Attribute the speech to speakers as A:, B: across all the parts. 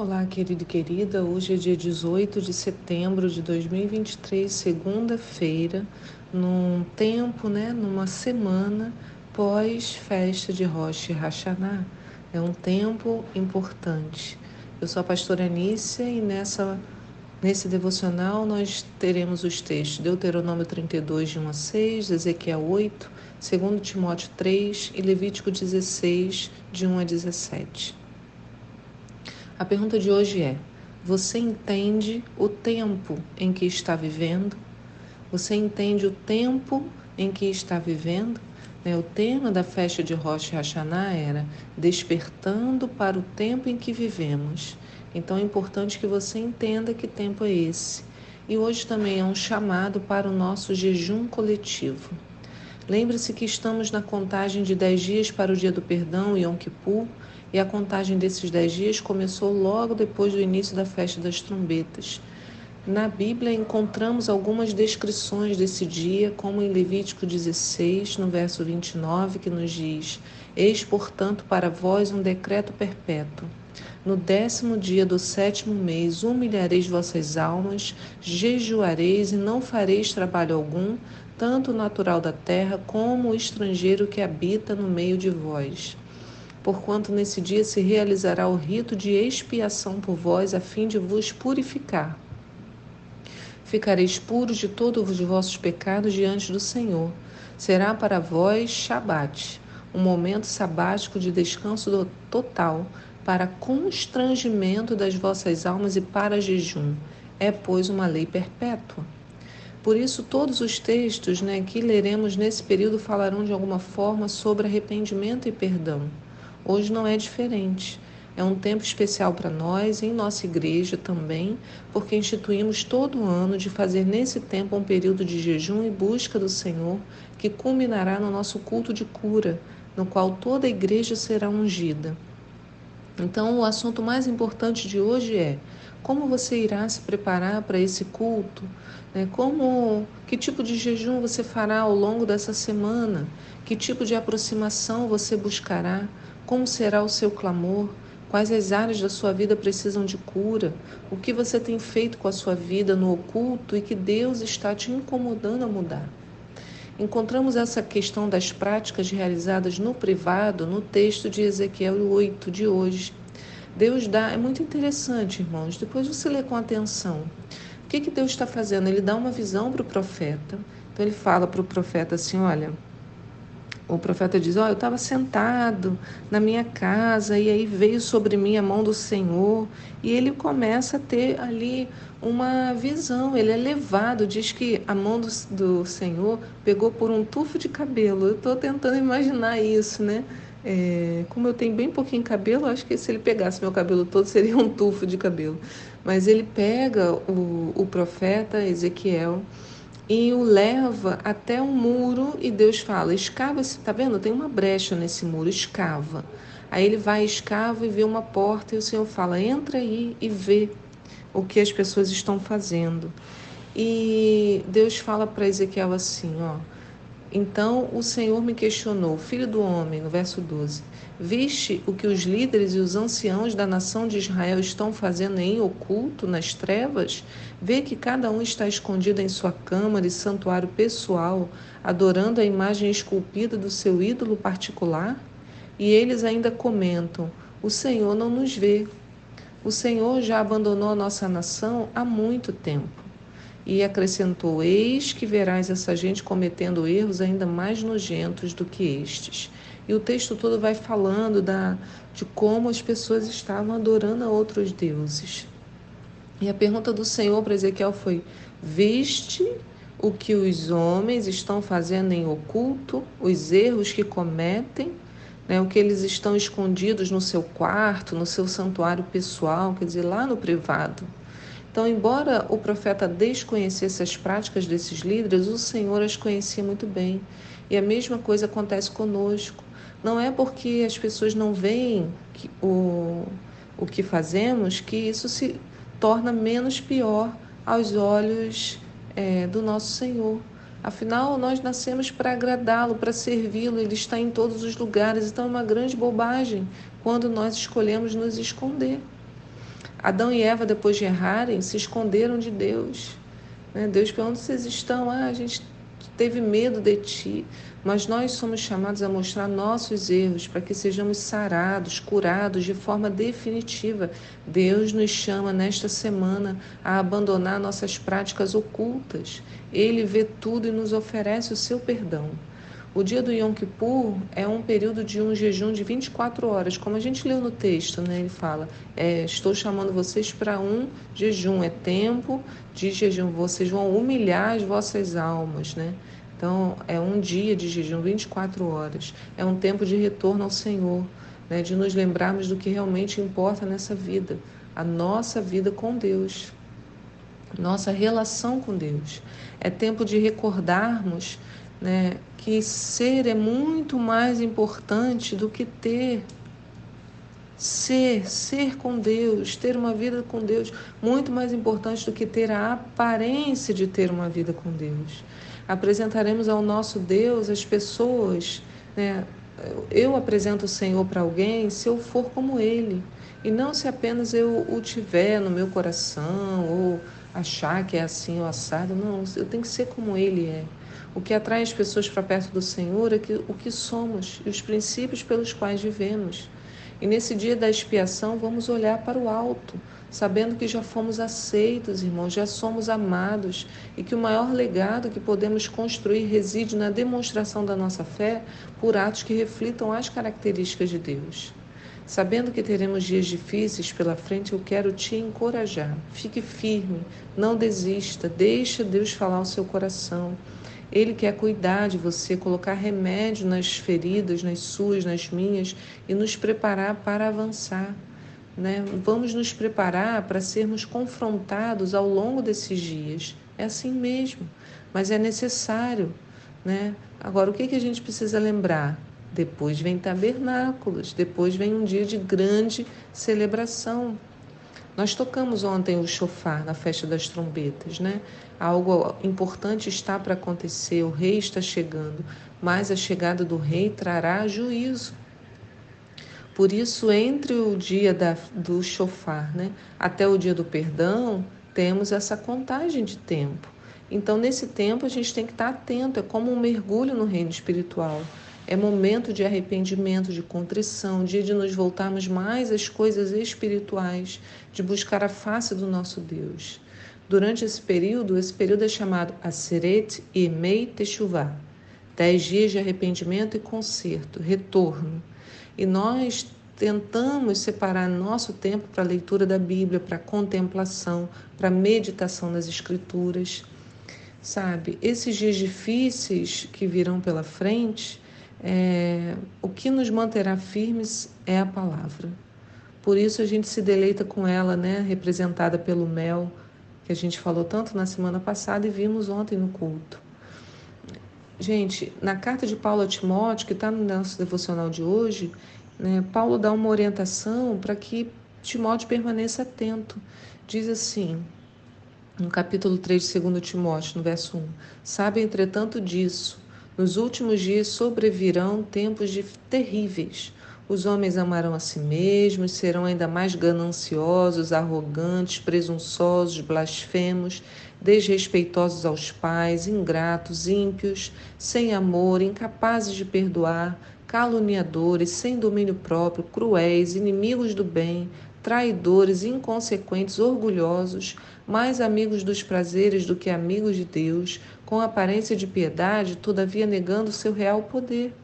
A: Olá, querido e querida. Hoje é dia 18 de setembro de 2023, segunda-feira, num tempo, né, numa semana pós festa de Rosh Hashanah. É um tempo importante. Eu sou a pastora Anícia e nessa nesse devocional nós teremos os textos Deuteronômio 32 de 1 a 6, Ezequiel 8, 2 Timóteo 3 e Levítico 16 de 1 a 17. A pergunta de hoje é: você entende o tempo em que está vivendo? Você entende o tempo em que está vivendo? Né, o tema da festa de Rosh Hashanah era Despertando para o tempo em que vivemos. Então é importante que você entenda que tempo é esse. E hoje também é um chamado para o nosso jejum coletivo. Lembre-se que estamos na contagem de 10 dias para o dia do perdão, Yom Kippur, e a contagem desses dez dias começou logo depois do início da festa das trombetas. Na Bíblia encontramos algumas descrições desse dia, como em Levítico 16, no verso 29, que nos diz: Eis, portanto, para vós um decreto perpétuo. No décimo dia do sétimo mês humilhareis vossas almas, jejuareis e não fareis trabalho algum, tanto o natural da terra como o estrangeiro que habita no meio de vós porquanto nesse dia se realizará o rito de expiação por vós, a fim de vos purificar. Ficareis puros de todos os vossos pecados diante do Senhor. Será para vós Shabat, um momento sabático de descanso total, para constrangimento das vossas almas e para jejum. É, pois, uma lei perpétua. Por isso, todos os textos né, que leremos nesse período falarão de alguma forma sobre arrependimento e perdão. Hoje não é diferente. É um tempo especial para nós, em nossa igreja também, porque instituímos todo ano de fazer nesse tempo um período de jejum e busca do Senhor, que culminará no nosso culto de cura, no qual toda a igreja será ungida. Então, o assunto mais importante de hoje é como você irá se preparar para esse culto, né? como, que tipo de jejum você fará ao longo dessa semana, que tipo de aproximação você buscará como será o seu clamor? Quais as áreas da sua vida precisam de cura? O que você tem feito com a sua vida no oculto e que Deus está te incomodando a mudar? Encontramos essa questão das práticas realizadas no privado no texto de Ezequiel 8 de hoje. Deus dá, é muito interessante, irmãos, depois você lê com atenção. O que, que Deus está fazendo? Ele dá uma visão para o profeta. Então ele fala para o profeta assim: olha o profeta diz: oh, eu estava sentado na minha casa e aí veio sobre mim a mão do Senhor e ele começa a ter ali uma visão. Ele é levado, diz que a mão do, do Senhor pegou por um tufo de cabelo. Eu estou tentando imaginar isso, né? É, como eu tenho bem pouquinho cabelo, acho que se ele pegasse meu cabelo todo seria um tufo de cabelo. Mas ele pega o, o profeta Ezequiel e o leva até um muro e Deus fala: escava, tá vendo? Tem uma brecha nesse muro, escava. Aí ele vai, escava e vê uma porta e o Senhor fala: entra aí e vê o que as pessoas estão fazendo. E Deus fala para Ezequiel assim: ó. Então o Senhor me questionou, filho do homem, no verso 12: Viste o que os líderes e os anciãos da nação de Israel estão fazendo em oculto, nas trevas? Vê que cada um está escondido em sua câmara e santuário pessoal, adorando a imagem esculpida do seu ídolo particular? E eles ainda comentam: O Senhor não nos vê. O Senhor já abandonou a nossa nação há muito tempo. E acrescentou: Eis que verás essa gente cometendo erros ainda mais nojentos do que estes. E o texto todo vai falando da, de como as pessoas estavam adorando a outros deuses. E a pergunta do Senhor para Ezequiel foi: Viste o que os homens estão fazendo em oculto, os erros que cometem, né, o que eles estão escondidos no seu quarto, no seu santuário pessoal, quer dizer, lá no privado. Então, embora o profeta desconhecesse as práticas desses líderes, o Senhor as conhecia muito bem. E a mesma coisa acontece conosco. Não é porque as pessoas não veem o, o que fazemos que isso se torna menos pior aos olhos é, do nosso Senhor. Afinal, nós nascemos para agradá-lo, para servi-lo, ele está em todos os lugares. Então, é uma grande bobagem quando nós escolhemos nos esconder. Adão e Eva, depois de errarem, se esconderam de Deus. Né? Deus pergunta onde vocês estão. Ah, a gente teve medo de ti. Mas nós somos chamados a mostrar nossos erros para que sejamos sarados, curados de forma definitiva. Deus nos chama nesta semana a abandonar nossas práticas ocultas. Ele vê tudo e nos oferece o seu perdão. O dia do Yom Kippur é um período de um jejum de 24 horas, como a gente leu no texto, né? Ele fala: é, Estou chamando vocês para um jejum, é tempo de jejum, vocês vão humilhar as vossas almas, né? Então, é um dia de jejum, 24 horas. É um tempo de retorno ao Senhor, né? de nos lembrarmos do que realmente importa nessa vida, a nossa vida com Deus, nossa relação com Deus. É tempo de recordarmos né, que ser é muito mais importante do que ter. Ser, ser com Deus, ter uma vida com Deus, muito mais importante do que ter a aparência de ter uma vida com Deus apresentaremos ao nosso Deus as pessoas. Né? Eu apresento o Senhor para alguém se eu for como Ele, e não se apenas eu o tiver no meu coração ou achar que é assim ou assado. Não, eu tenho que ser como Ele é. O que atrai as pessoas para perto do Senhor é que, o que somos e os princípios pelos quais vivemos. E nesse dia da expiação, vamos olhar para o alto sabendo que já fomos aceitos, irmãos, já somos amados e que o maior legado que podemos construir reside na demonstração da nossa fé por atos que reflitam as características de Deus. Sabendo que teremos dias difíceis pela frente, eu quero te encorajar. Fique firme, não desista, deixa Deus falar o seu coração. Ele quer cuidar de você, colocar remédio nas feridas, nas suas, nas minhas e nos preparar para avançar. Né? Vamos nos preparar para sermos confrontados ao longo desses dias. É assim mesmo, mas é necessário. Né? Agora, o que, que a gente precisa lembrar? Depois vem tabernáculos, depois vem um dia de grande celebração. Nós tocamos ontem o chofar na festa das trombetas, né? Algo importante está para acontecer, o rei está chegando, mas a chegada do rei trará juízo. Por isso, entre o dia da, do chofar né, até o dia do perdão, temos essa contagem de tempo. Então, nesse tempo, a gente tem que estar atento, é como um mergulho no reino espiritual. É momento de arrependimento, de contrição, dia de nos voltarmos mais às coisas espirituais, de buscar a face do nosso Deus. Durante esse período, esse período é chamado Aseret e Mei Teshuvah, dez dias de arrependimento e conserto, retorno. E nós tentamos separar nosso tempo para a leitura da Bíblia, para a contemplação, para a meditação nas Escrituras. Sabe, esses dias difíceis que virão pela frente, é, o que nos manterá firmes é a palavra. Por isso a gente se deleita com ela, né, representada pelo mel, que a gente falou tanto na semana passada e vimos ontem no culto. Gente, na carta de Paulo a Timóteo, que está no nosso devocional de hoje, né, Paulo dá uma orientação para que Timóteo permaneça atento. Diz assim, no capítulo 3 de 2 Timóteo, no verso 1: Sabe, entretanto, disso, nos últimos dias sobrevirão tempos de terríveis. Os homens amarão a si mesmos, serão ainda mais gananciosos, arrogantes, presunçosos, blasfemos desrespeitosos aos pais, ingratos, ímpios, sem amor, incapazes de perdoar, caluniadores, sem domínio próprio, cruéis, inimigos do bem, traidores, inconsequentes, orgulhosos, mais amigos dos prazeres do que amigos de Deus, com aparência de piedade, todavia negando seu real poder.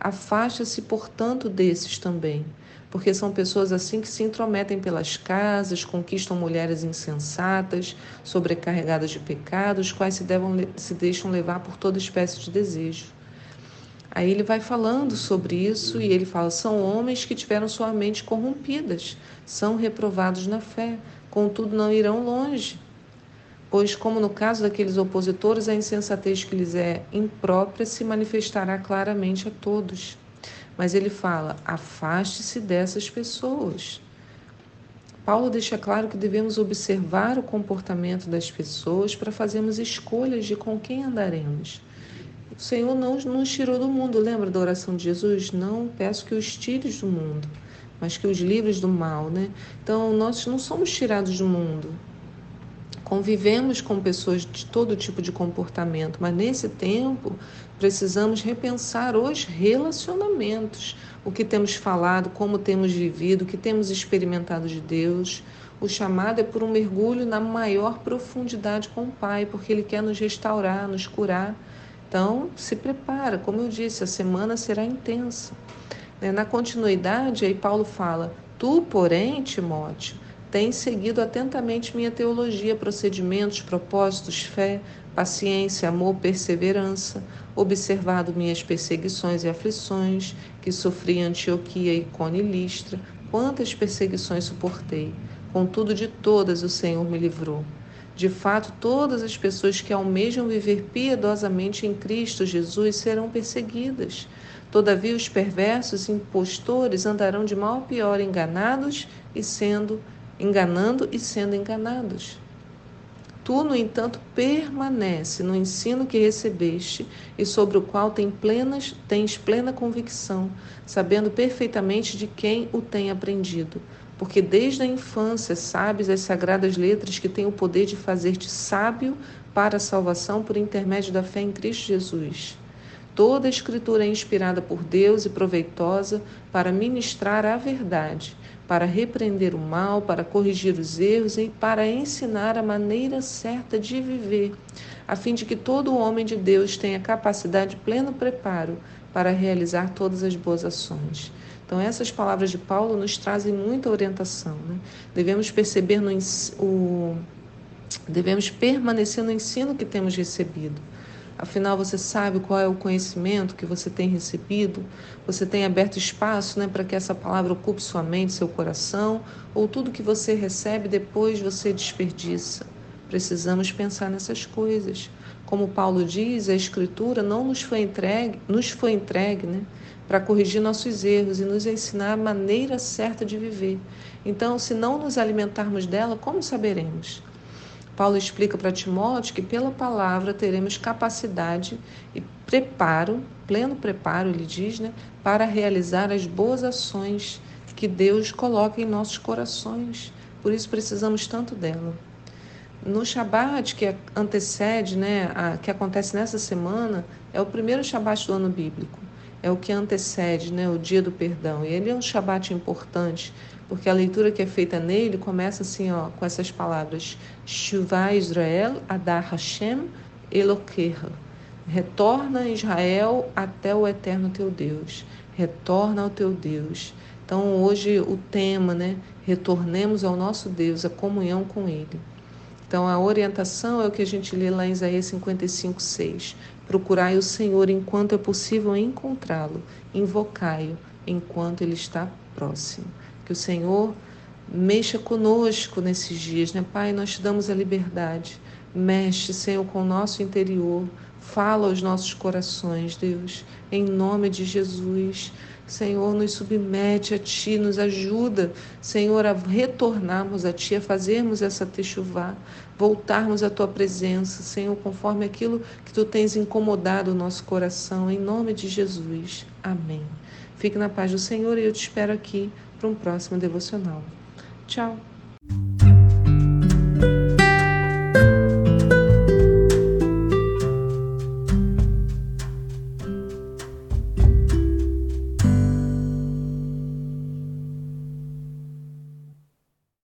A: Afasta-se, portanto, desses também porque são pessoas assim que se intrometem pelas casas, conquistam mulheres insensatas, sobrecarregadas de pecados, quais se, devam, se deixam levar por toda espécie de desejo. Aí ele vai falando sobre isso e ele fala: são homens que tiveram sua mente corrompidas, são reprovados na fé, contudo não irão longe. Pois, como no caso daqueles opositores, a insensatez que lhes é imprópria se manifestará claramente a todos. Mas ele fala: afaste-se dessas pessoas. Paulo deixa claro que devemos observar o comportamento das pessoas para fazermos escolhas de com quem andaremos. O Senhor não nos tirou do mundo, lembra da oração de Jesus? Não peço que os tires do mundo, mas que os livres do mal, né? Então, nós não somos tirados do mundo. Convivemos com pessoas de todo tipo de comportamento, mas nesse tempo precisamos repensar os relacionamentos, o que temos falado, como temos vivido, o que temos experimentado de Deus. O chamado é por um mergulho na maior profundidade com o Pai, porque Ele quer nos restaurar, nos curar. Então, se prepara, como eu disse, a semana será intensa. Né, na continuidade, aí Paulo fala: Tu, porém, Timóteo, tens seguido atentamente minha teologia, procedimentos, propósitos, fé, paciência, amor, perseverança, observado minhas perseguições e aflições, que sofri em Antioquia, Icônia e Listra, quantas perseguições suportei. Contudo, de todas o Senhor me livrou. De fato, todas as pessoas que almejam viver piedosamente em Cristo Jesus serão perseguidas. Todavia, os perversos impostores andarão de mal a pior, enganados e sendo enganando e sendo enganados. Tu, no entanto, permanece no ensino que recebeste e sobre o qual tem plenas, tens plena convicção, sabendo perfeitamente de quem o tem aprendido. Porque desde a infância sabes as sagradas letras que têm o poder de fazer-te sábio para a salvação por intermédio da fé em Cristo Jesus. Toda a Escritura é inspirada por Deus e proveitosa para ministrar a verdade para repreender o mal, para corrigir os erros e para ensinar a maneira certa de viver, a fim de que todo homem de Deus tenha capacidade, pleno preparo para realizar todas as boas ações. Então, essas palavras de Paulo nos trazem muita orientação. Né? Devemos perceber no o, devemos permanecer no ensino que temos recebido Afinal, você sabe qual é o conhecimento que você tem recebido? Você tem aberto espaço né, para que essa palavra ocupe sua mente, seu coração? Ou tudo que você recebe depois você desperdiça? Precisamos pensar nessas coisas. Como Paulo diz, a Escritura não nos foi entregue, nos foi entregue né, para corrigir nossos erros e nos ensinar a maneira certa de viver. Então, se não nos alimentarmos dela, como saberemos? Paulo explica para Timóteo que pela palavra teremos capacidade e preparo, pleno preparo, ele diz, né, para realizar as boas ações que Deus coloca em nossos corações. Por isso precisamos tanto dela. No Shabat que antecede, né, a, que acontece nessa semana, é o primeiro Shabat do ano bíblico. É o que antecede, né, o dia do perdão. E ele é um Shabat importante porque a leitura que é feita nele começa assim, ó, com essas palavras: Shuvah Israel Adar Hashem Elokeha. Retorna Israel até o eterno teu Deus. Retorna ao teu Deus. Então hoje o tema, né? Retornemos ao nosso Deus, a comunhão com Ele. Então a orientação é o que a gente lê lá em Isaías 55, 6. Procurai o Senhor enquanto é possível encontrá-lo, invocai-o enquanto ele está próximo. Que o Senhor mexa conosco nesses dias, né? Pai, nós te damos a liberdade. Mexe, Senhor, com o nosso interior. Fala aos nossos corações, Deus, em nome de Jesus. Senhor, nos submete a Ti, nos ajuda, Senhor, a retornarmos a Ti, a fazermos essa techuvá, voltarmos à Tua presença, Senhor, conforme aquilo que Tu tens incomodado o nosso coração, em nome de Jesus. Amém. Fique na paz do Senhor e eu te espero aqui para um próximo devocional. Tchau!